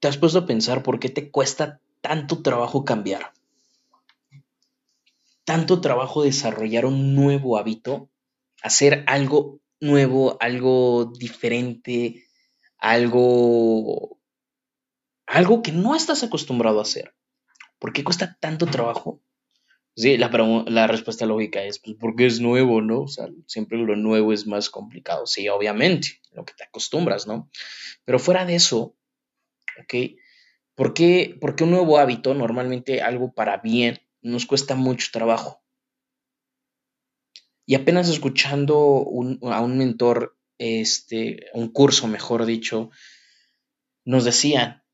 ¿Te has puesto a pensar por qué te cuesta tanto trabajo cambiar? Tanto trabajo desarrollar un nuevo hábito, hacer algo nuevo, algo diferente, algo algo que no estás acostumbrado a hacer. ¿Por qué cuesta tanto trabajo? Sí, la, respuesta lógica es pues, porque es nuevo, ¿no? O sea, siempre lo nuevo es más complicado. Sí, obviamente, lo que te acostumbras, ¿no? Pero fuera de eso, ¿ok? ¿Por qué, porque un nuevo hábito, normalmente algo para bien, nos cuesta mucho trabajo? Y apenas escuchando a un mentor, este, un curso, mejor dicho, nos decían,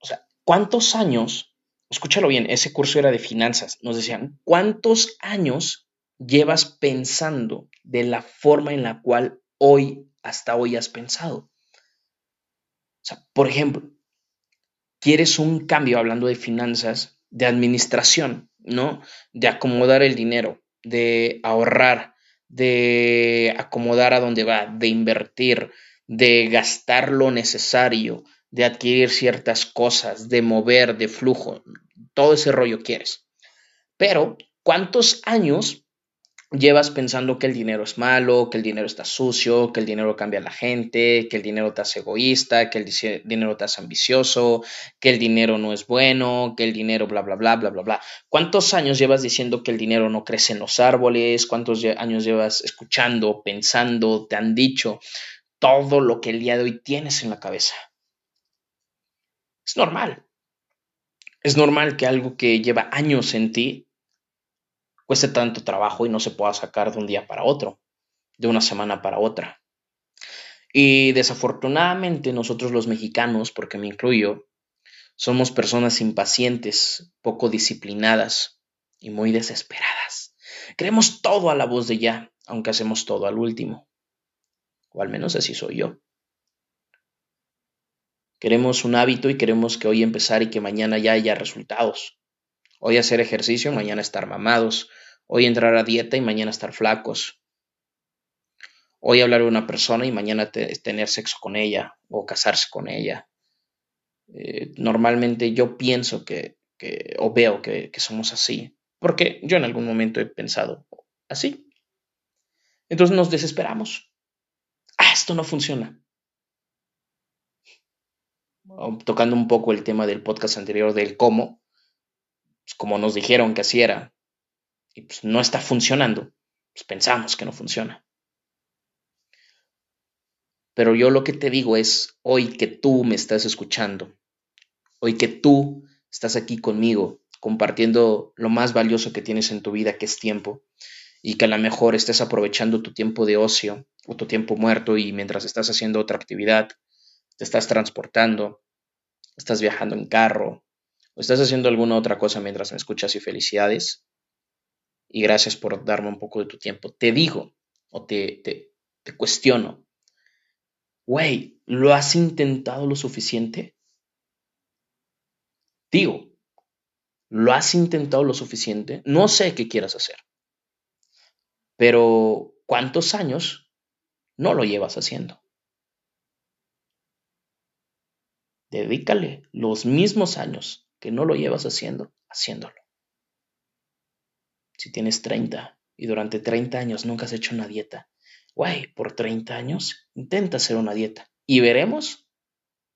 o sea, ¿cuántos años escúchalo bien, ese curso era de finanzas. Nos decían, ¿cuántos años llevas pensando de la forma en la cual hoy, hasta hoy has pensado? O sea, por ejemplo, quieres un cambio, hablando de finanzas, de administración, ¿no? De acomodar el dinero, de ahorrar, de acomodar a dónde va, de invertir, de gastar lo necesario, de adquirir ciertas cosas, de mover, de flujo, todo ese rollo quieres. Pero, ¿cuántos años llevas pensando que el dinero es malo, que el dinero está sucio, que el dinero cambia a la gente, que el dinero te hace egoísta, que el dinero te hace ambicioso, que el dinero no es bueno, que el dinero bla, bla, bla, bla, bla, bla. ¿Cuántos años llevas diciendo que el dinero no crece en los árboles? ¿Cuántos años llevas escuchando, pensando, te han dicho todo lo que el día de hoy tienes en la cabeza? Es normal. Es normal que algo que lleva años en ti cueste tanto trabajo y no se pueda sacar de un día para otro, de una semana para otra. Y desafortunadamente nosotros los mexicanos, porque me incluyo, somos personas impacientes, poco disciplinadas y muy desesperadas. Creemos todo a la voz de ya, aunque hacemos todo al último. O al menos así soy yo. Queremos un hábito y queremos que hoy empezar y que mañana ya haya resultados. Hoy hacer ejercicio, mañana estar mamados. Hoy entrar a dieta y mañana estar flacos. Hoy hablar de una persona y mañana tener sexo con ella o casarse con ella. Eh, normalmente yo pienso que, o veo que, que somos así, porque yo en algún momento he pensado así. Entonces nos desesperamos. Ah, esto no funciona tocando un poco el tema del podcast anterior del cómo, pues como nos dijeron que así era, y pues no está funcionando, pues pensamos que no funciona. Pero yo lo que te digo es, hoy que tú me estás escuchando, hoy que tú estás aquí conmigo, compartiendo lo más valioso que tienes en tu vida, que es tiempo, y que a lo mejor estés aprovechando tu tiempo de ocio o tu tiempo muerto y mientras estás haciendo otra actividad, te estás transportando, estás viajando en carro o estás haciendo alguna otra cosa mientras me escuchas y felicidades. Y gracias por darme un poco de tu tiempo. Te digo o te, cuestiono, güey, ¿lo has intentado lo suficiente? Digo, ¿lo has intentado lo suficiente? No sé qué quieras hacer, pero ¿cuántos años no lo llevas haciendo? Dedícale los mismos años que no lo llevas haciendo, haciéndolo. Si tienes 30 y durante 30 años nunca has hecho una dieta, güey, por 30 años intenta hacer una dieta y veremos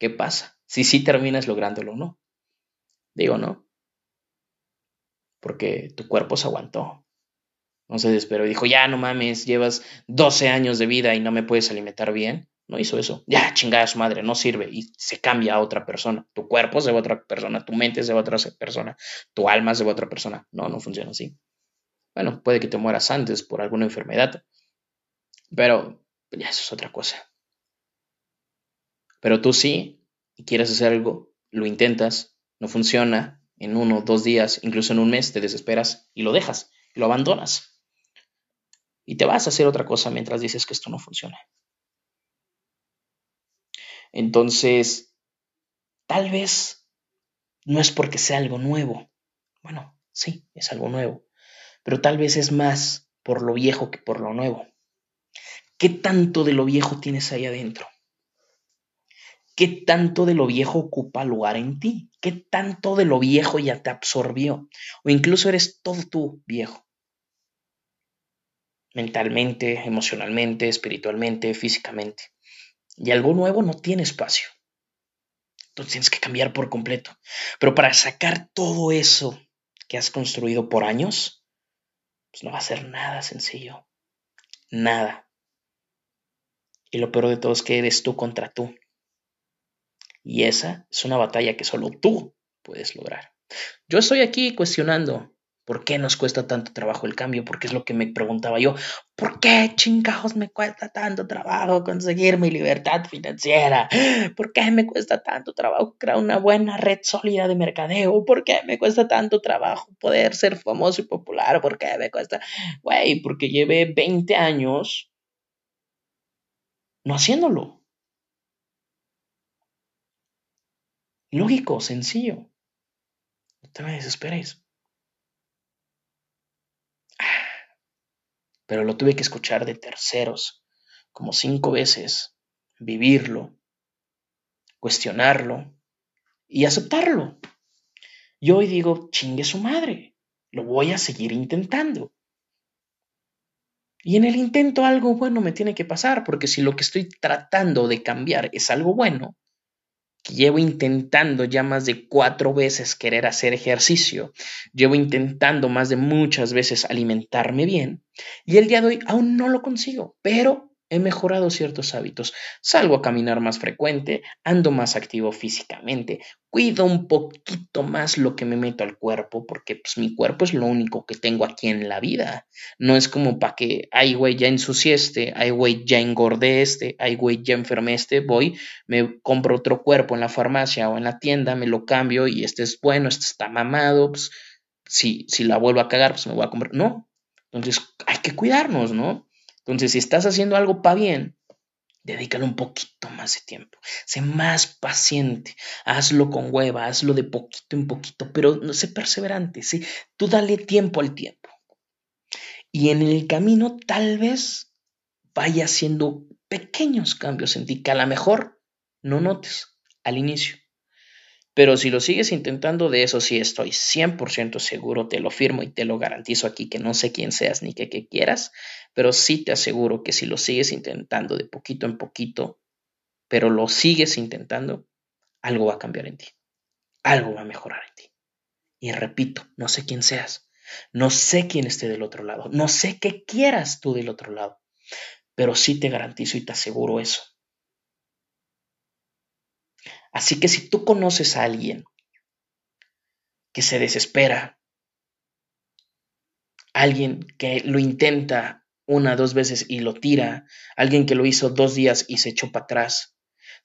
qué pasa, si sí terminas lográndolo o no. Digo, ¿no? Porque tu cuerpo se aguantó. No se desesperó y dijo, ya no mames, llevas 12 años de vida y no me puedes alimentar bien. No hizo eso. Ya, chingada su madre, no sirve. Y se cambia a otra persona. Tu cuerpo se va a otra persona, tu mente se va a otra persona, tu alma se va a otra persona. No, no funciona así. Bueno, puede que te mueras antes por alguna enfermedad. Pero ya eso es otra cosa. Pero tú sí, quieres hacer algo, lo intentas, no funciona, en uno, dos días, incluso en un mes, te desesperas y lo dejas, y lo abandonas. Y te vas a hacer otra cosa mientras dices que esto no funciona. Entonces, tal vez no es porque sea algo nuevo. Bueno, sí, es algo nuevo. Pero tal vez es más por lo viejo que por lo nuevo. ¿Qué tanto de lo viejo tienes ahí adentro? ¿Qué tanto de lo viejo ocupa lugar en ti? ¿Qué tanto de lo viejo ya te absorbió? O incluso eres todo tú viejo. Mentalmente, emocionalmente, espiritualmente, físicamente. Y algo nuevo no tiene espacio. Entonces tienes que cambiar por completo. Pero para sacar todo eso que has construido por años, pues no va a ser nada sencillo. Nada. Y lo peor de todo es que eres tú contra tú. Y esa es una batalla que solo tú puedes lograr. Yo estoy aquí cuestionando por qué nos cuesta tanto trabajo el cambio, porque es lo que me preguntaba yo, ¿por qué chingados me cuesta tanto trabajo conseguir mi libertad financiera? ¿Por qué me cuesta tanto trabajo crear una buena red sólida de mercadeo? ¿Por qué me cuesta tanto trabajo poder ser famoso y popular? ¿Por qué me cuesta? Güey, porque llevé 20 años no haciéndolo. Lógico, sencillo. No te me desesperes. Pero lo tuve que escuchar de terceros, como cinco veces, vivirlo, cuestionarlo y aceptarlo. Yo hoy digo, chingue su madre, lo voy a seguir intentando. Y en el intento algo bueno me tiene que pasar, porque si lo que estoy tratando de cambiar es algo bueno, llevo intentando ya más de cuatro veces querer hacer ejercicio, llevo intentando más de muchas veces alimentarme bien y el día de hoy aún no lo consigo, pero he mejorado ciertos hábitos. Salgo a caminar más frecuente, ando más activo físicamente, cuido un poquito más lo que me meto al cuerpo, porque pues, mi cuerpo es lo único que tengo aquí en la vida. No es como para que, ay, güey, ya ensucié este, ay, güey, ya engordé este, ay, güey, ya enfermé este, voy, me compro otro cuerpo en la farmacia o en la tienda, me lo cambio y este es bueno, este está mamado, pues si, si la vuelvo a cagar, pues me voy a comprar. No. Entonces hay que cuidarnos, ¿no? Entonces, si estás haciendo algo para bien, dedícale un poquito más de tiempo. Sé más paciente. Hazlo con hueva, hazlo de poquito en poquito, pero no sé perseverante. ¿sí? Tú dale tiempo al tiempo. Y en el camino, tal vez vaya haciendo pequeños cambios en ti que a lo mejor no notes al inicio. Pero si lo sigues intentando, de eso sí estoy 100% seguro, te lo firmo y te lo garantizo aquí que no sé quién seas ni qué, quieras, pero sí te aseguro que si lo sigues intentando de poquito en poquito, pero lo sigues intentando, algo va a cambiar en ti, algo va a mejorar en ti. Y repito, no sé quién seas, no sé quién esté del otro lado, no sé qué quieras tú del otro lado, pero sí te garantizo y te aseguro eso Así que si tú conoces a alguien que se desespera, alguien que lo intenta una, dos veces y lo tira, alguien que lo hizo dos días y se echó para atrás,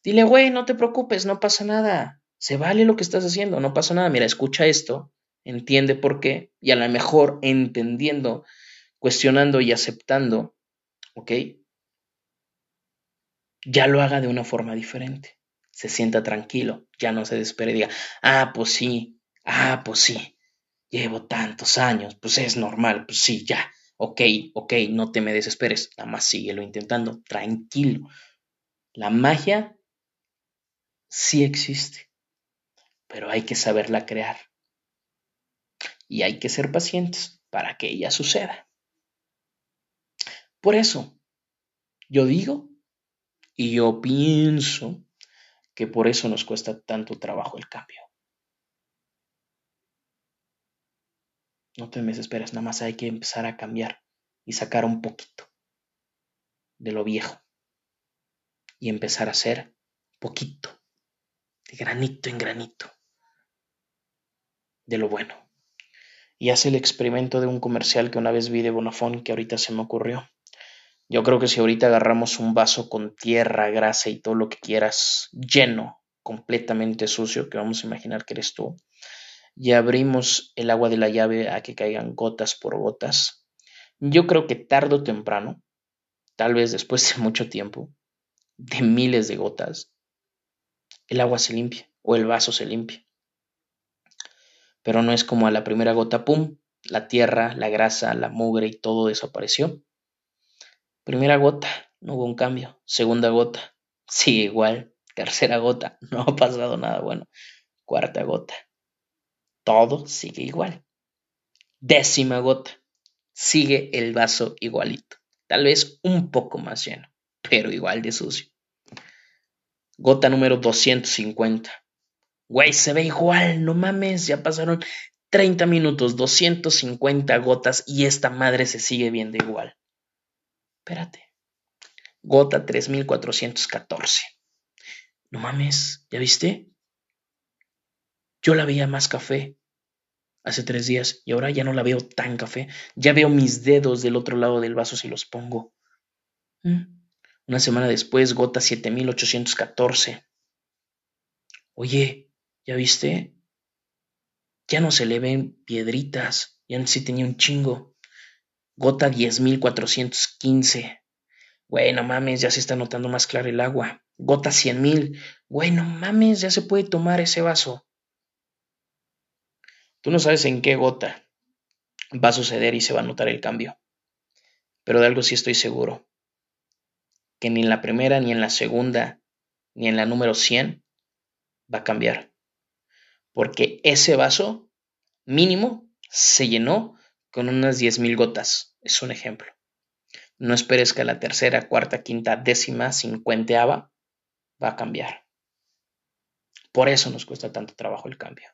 dile, güey, no te preocupes, no pasa nada, se vale lo que estás haciendo, no pasa nada, mira, escucha esto, entiende por qué, y a lo mejor entendiendo, cuestionando y aceptando, ¿ok? Ya lo haga de una forma diferente se sienta tranquilo, ya no se desespere y diga, ah, pues sí, ah, pues sí, llevo tantos años, pues es normal, pues sí, ya, ok, ok, no te me desesperes, nada más síguelo intentando, tranquilo. La magia sí existe, pero hay que saberla crear. Y hay que ser pacientes para que ella suceda. Por eso, yo digo y yo pienso que por eso nos cuesta tanto trabajo el cambio. No te desesperes, nada más hay que empezar a cambiar y sacar un poquito de lo viejo y empezar a hacer poquito, de granito en granito, de lo bueno. Y hace el experimento de un comercial que una vez vi de Bonafón que ahorita se me ocurrió. Yo creo que si ahorita agarramos un vaso con tierra, grasa y todo lo que quieras, lleno, completamente sucio, que vamos a imaginar que eres tú, y abrimos el agua de la llave a que caigan gotas por gotas, yo creo que tarde o temprano, tal vez después de mucho tiempo, de miles de gotas, el agua se limpia o el vaso se limpia. Pero no es como a la primera gota, ¡pum! La tierra, la grasa, la mugre y todo desapareció Primera gota, no hubo un cambio. Segunda gota, sigue igual. Tercera gota, no ha pasado nada bueno. Cuarta gota, todo sigue igual. Décima gota, sigue el vaso igualito. Tal vez un poco más lleno, pero igual de sucio. Gota número 250. Güey, se ve igual, no mames, ya pasaron 30 minutos, 250 gotas y esta madre se sigue viendo igual. Espérate. Gota 3414. No mames, ¿ya viste? Yo la veía más café hace tres días y ahora ya no la veo tan café. Ya veo mis dedos del otro lado del vaso si los pongo. Mm. Una semana después, gota 7814. Oye, ¿ya viste? Ya no se le ven piedritas. Ya sí tenía un chingo. Gota 10.415. Güey, no mames, ya se está notando más claro el agua. Gota 100.000. Güey, no mames, ya se puede tomar ese vaso. Tú no sabes en qué gota va a suceder y se va a notar el cambio. Pero de algo sí estoy seguro. Que ni en la primera, ni en la segunda, ni en la número 100 va a cambiar. Porque ese vaso mínimo se llenó con unas 10.000 gotas. Es un ejemplo. No esperes que la tercera, cuarta, quinta, décima, cincuenteava va a cambiar. Por eso nos cuesta tanto trabajo el cambio.